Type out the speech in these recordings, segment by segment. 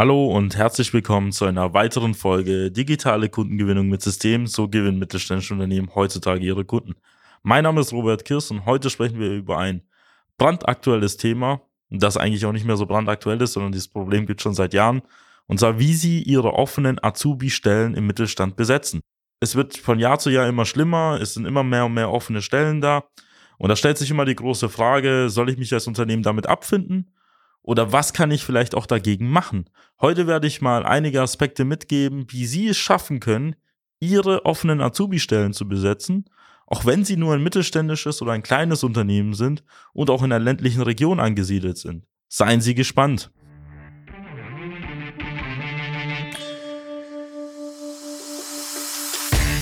Hallo und herzlich willkommen zu einer weiteren Folge Digitale Kundengewinnung mit Systemen. So gewinnen mittelständische Unternehmen heutzutage ihre Kunden. Mein Name ist Robert Kirsch und heute sprechen wir über ein brandaktuelles Thema, das eigentlich auch nicht mehr so brandaktuell ist, sondern dieses Problem gibt es schon seit Jahren. Und zwar, wie Sie Ihre offenen Azubi-Stellen im Mittelstand besetzen. Es wird von Jahr zu Jahr immer schlimmer, es sind immer mehr und mehr offene Stellen da. Und da stellt sich immer die große Frage, soll ich mich als Unternehmen damit abfinden? Oder was kann ich vielleicht auch dagegen machen? Heute werde ich mal einige Aspekte mitgeben, wie Sie es schaffen können, Ihre offenen Azubi-Stellen zu besetzen, auch wenn Sie nur ein mittelständisches oder ein kleines Unternehmen sind und auch in einer ländlichen Region angesiedelt sind. Seien Sie gespannt.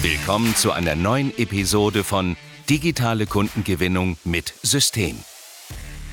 Willkommen zu einer neuen Episode von Digitale Kundengewinnung mit System.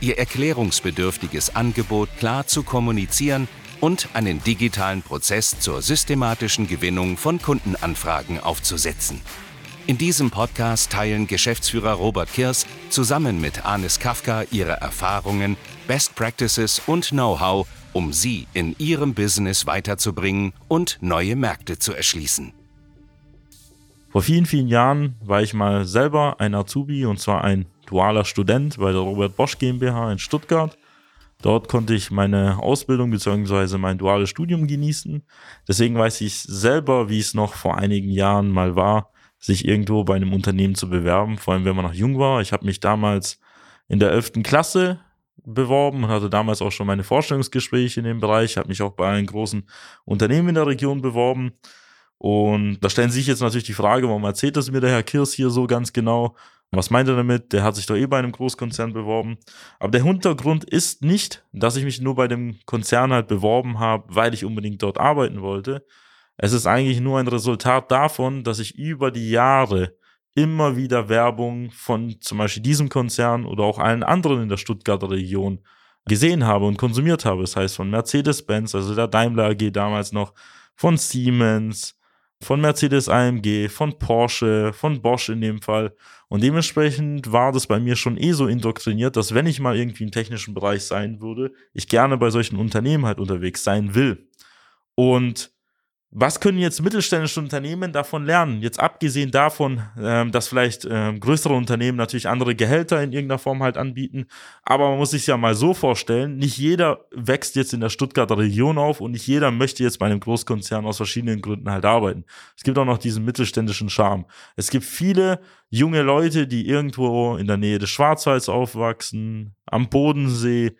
ihr erklärungsbedürftiges Angebot klar zu kommunizieren und einen digitalen Prozess zur systematischen Gewinnung von Kundenanfragen aufzusetzen. In diesem Podcast teilen Geschäftsführer Robert Kirs zusammen mit Anis Kafka ihre Erfahrungen, Best Practices und Know-how, um sie in ihrem Business weiterzubringen und neue Märkte zu erschließen. Vor vielen, vielen Jahren war ich mal selber ein Azubi und zwar ein dualer Student bei der Robert Bosch GmbH in Stuttgart. Dort konnte ich meine Ausbildung bzw. mein duales Studium genießen. Deswegen weiß ich selber, wie es noch vor einigen Jahren mal war, sich irgendwo bei einem Unternehmen zu bewerben, vor allem wenn man noch jung war. Ich habe mich damals in der 11. Klasse beworben und hatte damals auch schon meine Vorstellungsgespräche in dem Bereich, habe mich auch bei einem großen Unternehmen in der Region beworben. Und da stellen sich jetzt natürlich die Frage, warum erzählt das mir der Herr Kirs hier so ganz genau? Was meint er damit? Der hat sich doch eh bei einem Großkonzern beworben. Aber der Hintergrund ist nicht, dass ich mich nur bei dem Konzern halt beworben habe, weil ich unbedingt dort arbeiten wollte. Es ist eigentlich nur ein Resultat davon, dass ich über die Jahre immer wieder Werbung von zum Beispiel diesem Konzern oder auch allen anderen in der Stuttgarter Region gesehen habe und konsumiert habe. Das heißt von Mercedes-Benz, also der Daimler AG damals noch, von Siemens, von Mercedes AMG, von Porsche, von Bosch in dem Fall. Und dementsprechend war das bei mir schon eh so indoktriniert, dass wenn ich mal irgendwie im technischen Bereich sein würde, ich gerne bei solchen Unternehmen halt unterwegs sein will. Und was können jetzt mittelständische Unternehmen davon lernen? Jetzt abgesehen davon, ähm, dass vielleicht ähm, größere Unternehmen natürlich andere Gehälter in irgendeiner Form halt anbieten. Aber man muss sich ja mal so vorstellen, nicht jeder wächst jetzt in der Stuttgarter Region auf und nicht jeder möchte jetzt bei einem Großkonzern aus verschiedenen Gründen halt arbeiten. Es gibt auch noch diesen mittelständischen Charme. Es gibt viele junge Leute, die irgendwo in der Nähe des Schwarzwalds aufwachsen, am Bodensee,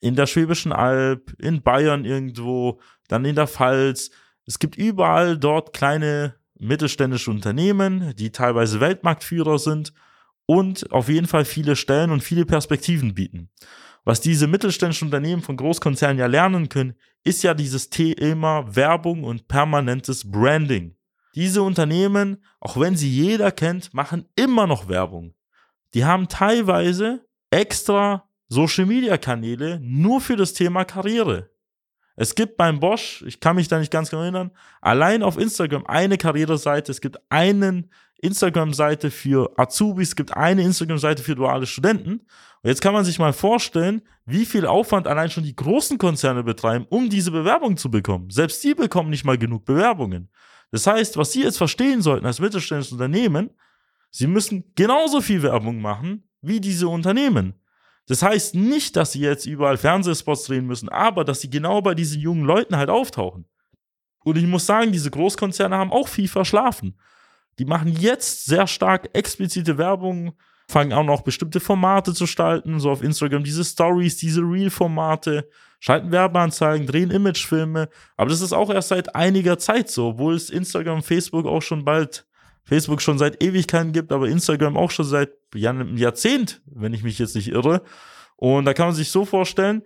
in der Schwäbischen Alb, in Bayern irgendwo, dann in der Pfalz es gibt überall dort kleine mittelständische Unternehmen, die teilweise Weltmarktführer sind und auf jeden Fall viele Stellen und viele Perspektiven bieten. Was diese mittelständischen Unternehmen von Großkonzernen ja lernen können, ist ja dieses Thema Werbung und permanentes Branding. Diese Unternehmen, auch wenn sie jeder kennt, machen immer noch Werbung. Die haben teilweise extra Social Media Kanäle nur für das Thema Karriere. Es gibt beim Bosch, ich kann mich da nicht ganz genau erinnern, allein auf Instagram eine Karriereseite, es gibt einen Instagram-Seite für Azubis, es gibt eine Instagram-Seite für duale Studenten. Und jetzt kann man sich mal vorstellen, wie viel Aufwand allein schon die großen Konzerne betreiben, um diese Bewerbung zu bekommen. Selbst die bekommen nicht mal genug Bewerbungen. Das heißt, was Sie jetzt verstehen sollten als mittelständisches Unternehmen, Sie müssen genauso viel Werbung machen wie diese Unternehmen. Das heißt nicht, dass sie jetzt überall Fernsehspots drehen müssen, aber dass sie genau bei diesen jungen Leuten halt auftauchen. Und ich muss sagen, diese Großkonzerne haben auch viel verschlafen. Die machen jetzt sehr stark explizite Werbung, fangen auch noch bestimmte Formate zu gestalten, so auf Instagram diese Stories, diese Reel-Formate, schalten Werbeanzeigen, drehen Imagefilme. Aber das ist auch erst seit einiger Zeit so, obwohl es Instagram, Facebook auch schon bald Facebook schon seit Ewigkeiten gibt, aber Instagram auch schon seit einem Jahrzehnt, wenn ich mich jetzt nicht irre. Und da kann man sich so vorstellen,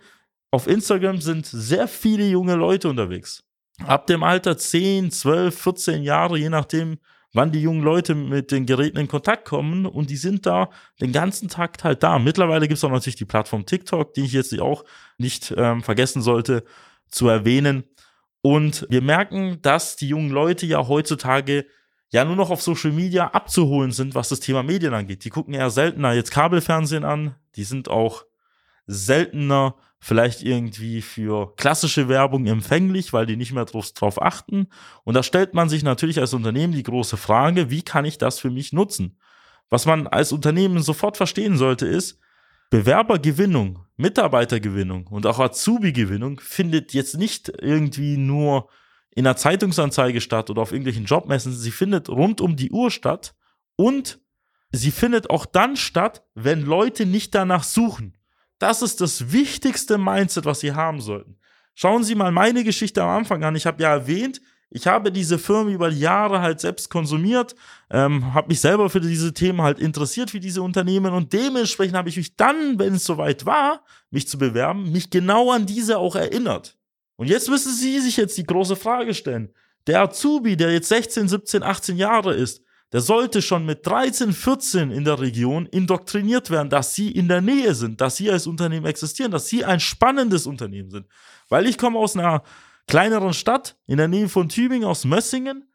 auf Instagram sind sehr viele junge Leute unterwegs. Ab dem Alter 10, 12, 14 Jahre, je nachdem, wann die jungen Leute mit den Geräten in Kontakt kommen und die sind da den ganzen Tag halt da. Mittlerweile gibt es auch natürlich die Plattform TikTok, die ich jetzt auch nicht ähm, vergessen sollte zu erwähnen. Und wir merken, dass die jungen Leute ja heutzutage ja nur noch auf Social Media abzuholen sind, was das Thema Medien angeht. Die gucken eher seltener jetzt Kabelfernsehen an, die sind auch seltener vielleicht irgendwie für klassische Werbung empfänglich, weil die nicht mehr drauf, achten. Und da stellt man sich natürlich als Unternehmen die große Frage, wie kann ich das für mich nutzen? Was man als Unternehmen sofort verstehen sollte, ist, Bewerbergewinnung, Mitarbeitergewinnung und auch Azubi-Gewinnung findet jetzt nicht irgendwie nur in einer Zeitungsanzeige statt oder auf irgendwelchen Jobmessen. Sie findet rund um die Uhr statt und sie findet auch dann statt, wenn Leute nicht danach suchen. Das ist das wichtigste Mindset, was Sie haben sollten. Schauen Sie mal meine Geschichte am Anfang an. Ich habe ja erwähnt, ich habe diese Firmen über Jahre halt selbst konsumiert, ähm, habe mich selber für diese Themen halt interessiert, wie diese Unternehmen und dementsprechend habe ich mich dann, wenn es soweit war, mich zu bewerben, mich genau an diese auch erinnert. Und jetzt müssen Sie sich jetzt die große Frage stellen. Der Azubi, der jetzt 16, 17, 18 Jahre ist, der sollte schon mit 13, 14 in der Region indoktriniert werden, dass sie in der Nähe sind, dass sie als Unternehmen existieren, dass sie ein spannendes Unternehmen sind. Weil ich komme aus einer kleineren Stadt in der Nähe von Tübingen, aus Mössingen.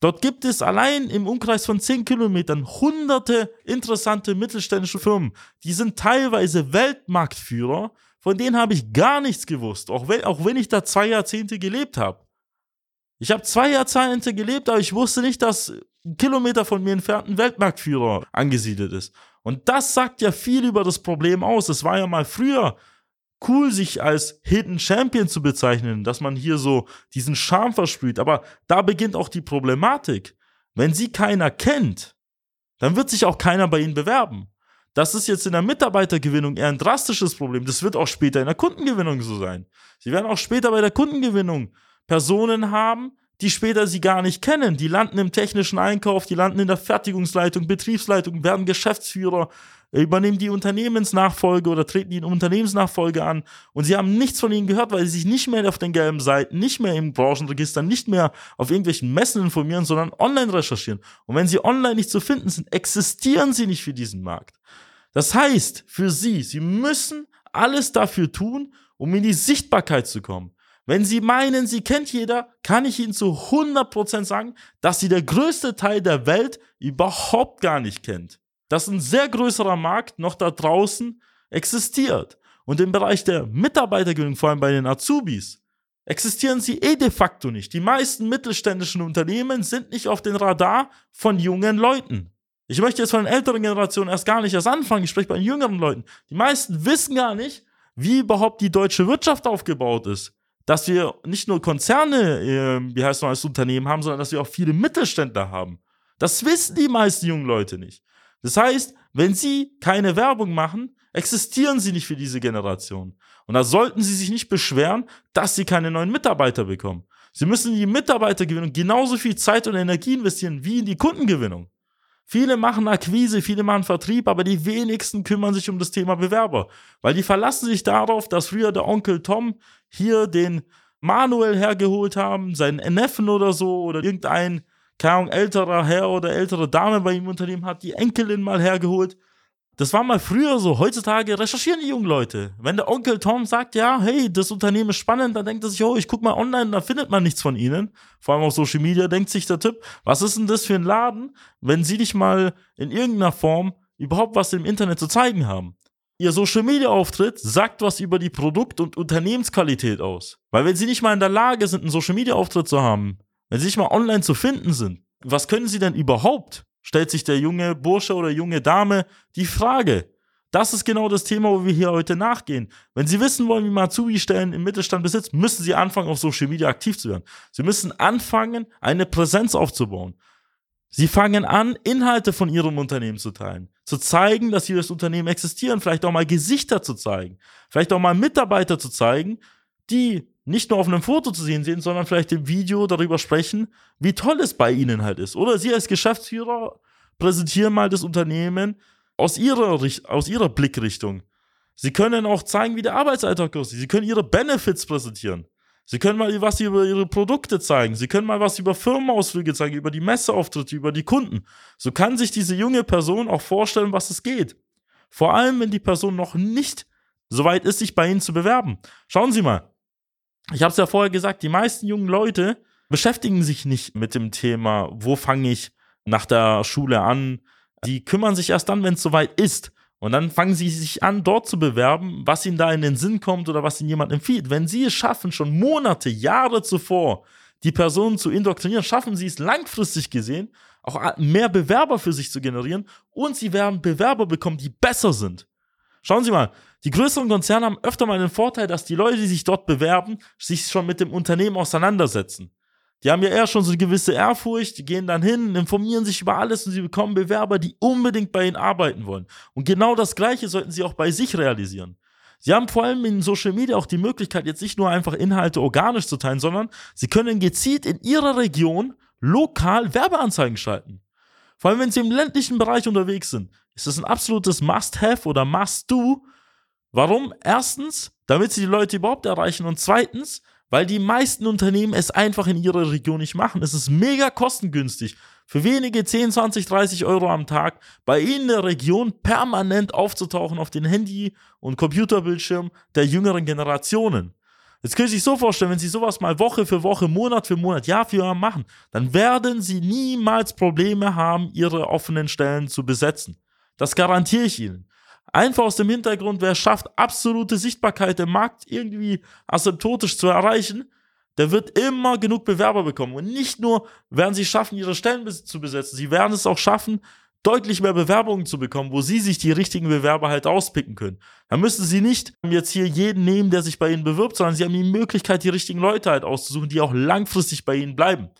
Dort gibt es allein im Umkreis von 10 Kilometern hunderte interessante mittelständische Firmen. Die sind teilweise Weltmarktführer. Von denen habe ich gar nichts gewusst, auch wenn, auch wenn ich da zwei Jahrzehnte gelebt habe. Ich habe zwei Jahrzehnte gelebt, aber ich wusste nicht, dass ein Kilometer von mir entfernt ein Weltmarktführer angesiedelt ist. Und das sagt ja viel über das Problem aus. Es war ja mal früher cool, sich als Hidden Champion zu bezeichnen, dass man hier so diesen Charme versprüht. Aber da beginnt auch die Problematik. Wenn sie keiner kennt, dann wird sich auch keiner bei ihnen bewerben. Das ist jetzt in der Mitarbeitergewinnung eher ein drastisches Problem. Das wird auch später in der Kundengewinnung so sein. Sie werden auch später bei der Kundengewinnung Personen haben, die später sie gar nicht kennen. Die landen im technischen Einkauf, die landen in der Fertigungsleitung, Betriebsleitung, werden Geschäftsführer, übernehmen die Unternehmensnachfolge oder treten die in Unternehmensnachfolge an und sie haben nichts von ihnen gehört, weil sie sich nicht mehr auf den gelben Seiten, nicht mehr im Branchenregister, nicht mehr auf irgendwelchen Messen informieren, sondern online recherchieren. Und wenn sie online nicht zu finden sind, existieren sie nicht für diesen Markt. Das heißt, für sie, sie müssen alles dafür tun, um in die Sichtbarkeit zu kommen. Wenn Sie meinen, Sie kennt jeder, kann ich Ihnen zu 100% sagen, dass Sie der größte Teil der Welt überhaupt gar nicht kennt. Dass ein sehr größerer Markt noch da draußen existiert. Und im Bereich der Mitarbeitergewinnung, vor allem bei den Azubis, existieren sie eh de facto nicht. Die meisten mittelständischen Unternehmen sind nicht auf den Radar von jungen Leuten. Ich möchte jetzt von den älteren Generationen erst gar nicht erst anfangen, ich spreche bei den jüngeren Leuten. Die meisten wissen gar nicht, wie überhaupt die deutsche Wirtschaft aufgebaut ist dass wir nicht nur Konzerne, äh, wie heißt noch, als Unternehmen haben, sondern dass wir auch viele Mittelständler haben. Das wissen die meisten jungen Leute nicht. Das heißt, wenn sie keine Werbung machen, existieren sie nicht für diese Generation. Und da sollten sie sich nicht beschweren, dass sie keine neuen Mitarbeiter bekommen. Sie müssen in die Mitarbeitergewinnung genauso viel Zeit und Energie investieren wie in die Kundengewinnung. Viele machen Akquise, viele machen Vertrieb, aber die wenigsten kümmern sich um das Thema Bewerber, weil die verlassen sich darauf, dass früher der Onkel Tom hier den Manuel hergeholt haben, seinen Neffen oder so oder irgendein, keine Ahnung, älterer Herr oder ältere Dame bei ihm im Unternehmen hat die Enkelin mal hergeholt das war mal früher so. Heutzutage recherchieren die jungen Leute. Wenn der Onkel Tom sagt, ja, hey, das Unternehmen ist spannend, dann denkt er sich, oh, ich guck mal online, da findet man nichts von ihnen. Vor allem auf Social Media denkt sich der Typ, was ist denn das für ein Laden, wenn sie dich mal in irgendeiner Form überhaupt was im Internet zu zeigen haben? Ihr Social Media Auftritt sagt was über die Produkt- und Unternehmensqualität aus. Weil wenn sie nicht mal in der Lage sind, einen Social Media Auftritt zu haben, wenn sie nicht mal online zu finden sind, was können sie denn überhaupt? Stellt sich der junge Bursche oder junge Dame die Frage. Das ist genau das Thema, wo wir hier heute nachgehen. Wenn Sie wissen wollen, wie man Azubi-Stellen im Mittelstand besitzt, müssen Sie anfangen, auf Social Media aktiv zu werden. Sie müssen anfangen, eine Präsenz aufzubauen. Sie fangen an, Inhalte von Ihrem Unternehmen zu teilen, zu zeigen, dass Sie das Unternehmen existieren, vielleicht auch mal Gesichter zu zeigen, vielleicht auch mal Mitarbeiter zu zeigen, die nicht nur auf einem Foto zu sehen sind, sondern vielleicht im Video darüber sprechen, wie toll es bei ihnen halt ist. Oder sie als Geschäftsführer präsentieren mal das Unternehmen aus ihrer, aus ihrer Blickrichtung. Sie können auch zeigen, wie der Arbeitsalltag aussieht. Sie können ihre Benefits präsentieren. Sie können mal was über ihre Produkte zeigen. Sie können mal was über Firmenausflüge zeigen, über die Messeauftritte, über die Kunden. So kann sich diese junge Person auch vorstellen, was es geht. Vor allem, wenn die Person noch nicht so weit ist, sich bei Ihnen zu bewerben. Schauen Sie mal. Ich habe es ja vorher gesagt, die meisten jungen Leute beschäftigen sich nicht mit dem Thema, wo fange ich nach der Schule an. Die kümmern sich erst dann, wenn es soweit ist. Und dann fangen sie sich an, dort zu bewerben, was ihnen da in den Sinn kommt oder was ihnen jemand empfiehlt. Wenn sie es schaffen, schon Monate, Jahre zuvor die Personen zu indoktrinieren, schaffen sie es langfristig gesehen, auch mehr Bewerber für sich zu generieren und sie werden Bewerber bekommen, die besser sind. Schauen Sie mal, die größeren Konzerne haben öfter mal den Vorteil, dass die Leute, die sich dort bewerben, sich schon mit dem Unternehmen auseinandersetzen. Die haben ja eher schon so eine gewisse Ehrfurcht, die gehen dann hin, informieren sich über alles und sie bekommen Bewerber, die unbedingt bei ihnen arbeiten wollen. Und genau das Gleiche sollten sie auch bei sich realisieren. Sie haben vor allem in Social Media auch die Möglichkeit, jetzt nicht nur einfach Inhalte organisch zu teilen, sondern sie können gezielt in ihrer Region lokal Werbeanzeigen schalten. Vor allem, wenn sie im ländlichen Bereich unterwegs sind, ist das ein absolutes Must-Have oder Must-Do. Warum? Erstens, damit sie die Leute überhaupt erreichen und zweitens, weil die meisten Unternehmen es einfach in ihrer Region nicht machen. Es ist mega kostengünstig, für wenige 10, 20, 30 Euro am Tag bei Ihnen in der Region permanent aufzutauchen auf den Handy- und Computerbildschirm der jüngeren Generationen. Jetzt können Sie sich so vorstellen, wenn Sie sowas mal Woche für Woche, Monat für Monat, Jahr für Jahr machen, dann werden Sie niemals Probleme haben, Ihre offenen Stellen zu besetzen. Das garantiere ich Ihnen. Einfach aus dem Hintergrund, wer schafft, absolute Sichtbarkeit im Markt irgendwie asymptotisch zu erreichen, der wird immer genug Bewerber bekommen. Und nicht nur werden sie schaffen, ihre Stellen zu besetzen, sie werden es auch schaffen, deutlich mehr Bewerbungen zu bekommen, wo sie sich die richtigen Bewerber halt auspicken können. Da müssen sie nicht jetzt hier jeden nehmen, der sich bei ihnen bewirbt, sondern sie haben die Möglichkeit, die richtigen Leute halt auszusuchen, die auch langfristig bei ihnen bleiben.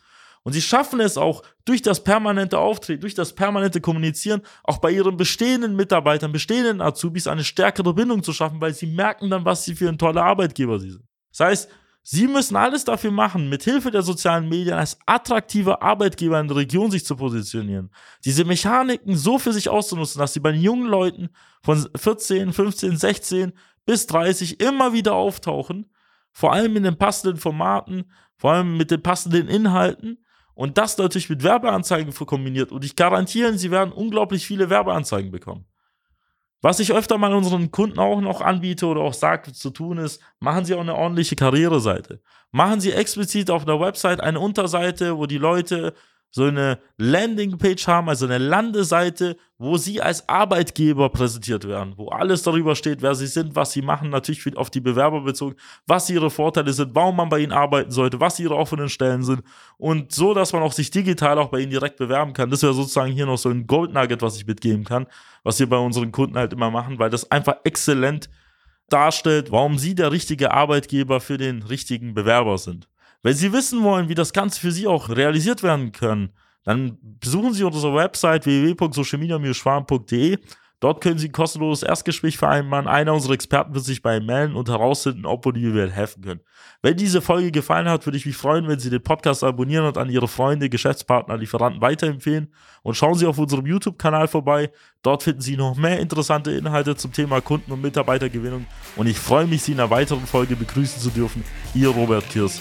Und sie schaffen es auch durch das permanente Auftreten, durch das permanente Kommunizieren, auch bei ihren bestehenden Mitarbeitern, bestehenden Azubis eine stärkere Bindung zu schaffen, weil sie merken dann, was sie für ein toller Arbeitgeber sie sind. Das heißt, Sie müssen alles dafür machen, mit Hilfe der sozialen Medien als attraktiver Arbeitgeber in der Region sich zu positionieren. Diese Mechaniken so für sich auszunutzen, dass sie bei den jungen Leuten von 14, 15, 16 bis 30 immer wieder auftauchen, vor allem in den passenden Formaten, vor allem mit den passenden Inhalten und das natürlich mit Werbeanzeigen kombiniert. Und ich garantiere Sie werden unglaublich viele Werbeanzeigen bekommen. Was ich öfter mal unseren Kunden auch noch anbiete oder auch sage zu tun ist, machen Sie auch eine ordentliche Karriereseite. Machen Sie explizit auf der Website eine Unterseite, wo die Leute so eine Landingpage haben, also eine Landeseite, wo sie als Arbeitgeber präsentiert werden, wo alles darüber steht, wer sie sind, was sie machen, natürlich auf die Bewerber bezogen, was ihre Vorteile sind, warum man bei ihnen arbeiten sollte, was ihre offenen Stellen sind und so, dass man auch sich digital auch bei ihnen direkt bewerben kann. Das wäre sozusagen hier noch so ein Gold Nugget, was ich mitgeben kann, was wir bei unseren Kunden halt immer machen, weil das einfach exzellent darstellt, warum sie der richtige Arbeitgeber für den richtigen Bewerber sind. Wenn Sie wissen wollen, wie das Ganze für Sie auch realisiert werden kann, dann besuchen Sie unsere Website www.socialmedia-schwarm.de. Dort können Sie ein kostenloses Erstgespräch vereinbaren. Einer unserer Experten wird sich bei Ihnen melden und herausfinden, ob und wie wir helfen können. Wenn diese Folge gefallen hat, würde ich mich freuen, wenn Sie den Podcast abonnieren und an Ihre Freunde, Geschäftspartner, Lieferanten weiterempfehlen. Und schauen Sie auf unserem YouTube-Kanal vorbei. Dort finden Sie noch mehr interessante Inhalte zum Thema Kunden- und Mitarbeitergewinnung. Und ich freue mich, Sie in einer weiteren Folge begrüßen zu dürfen. Ihr Robert Kirs.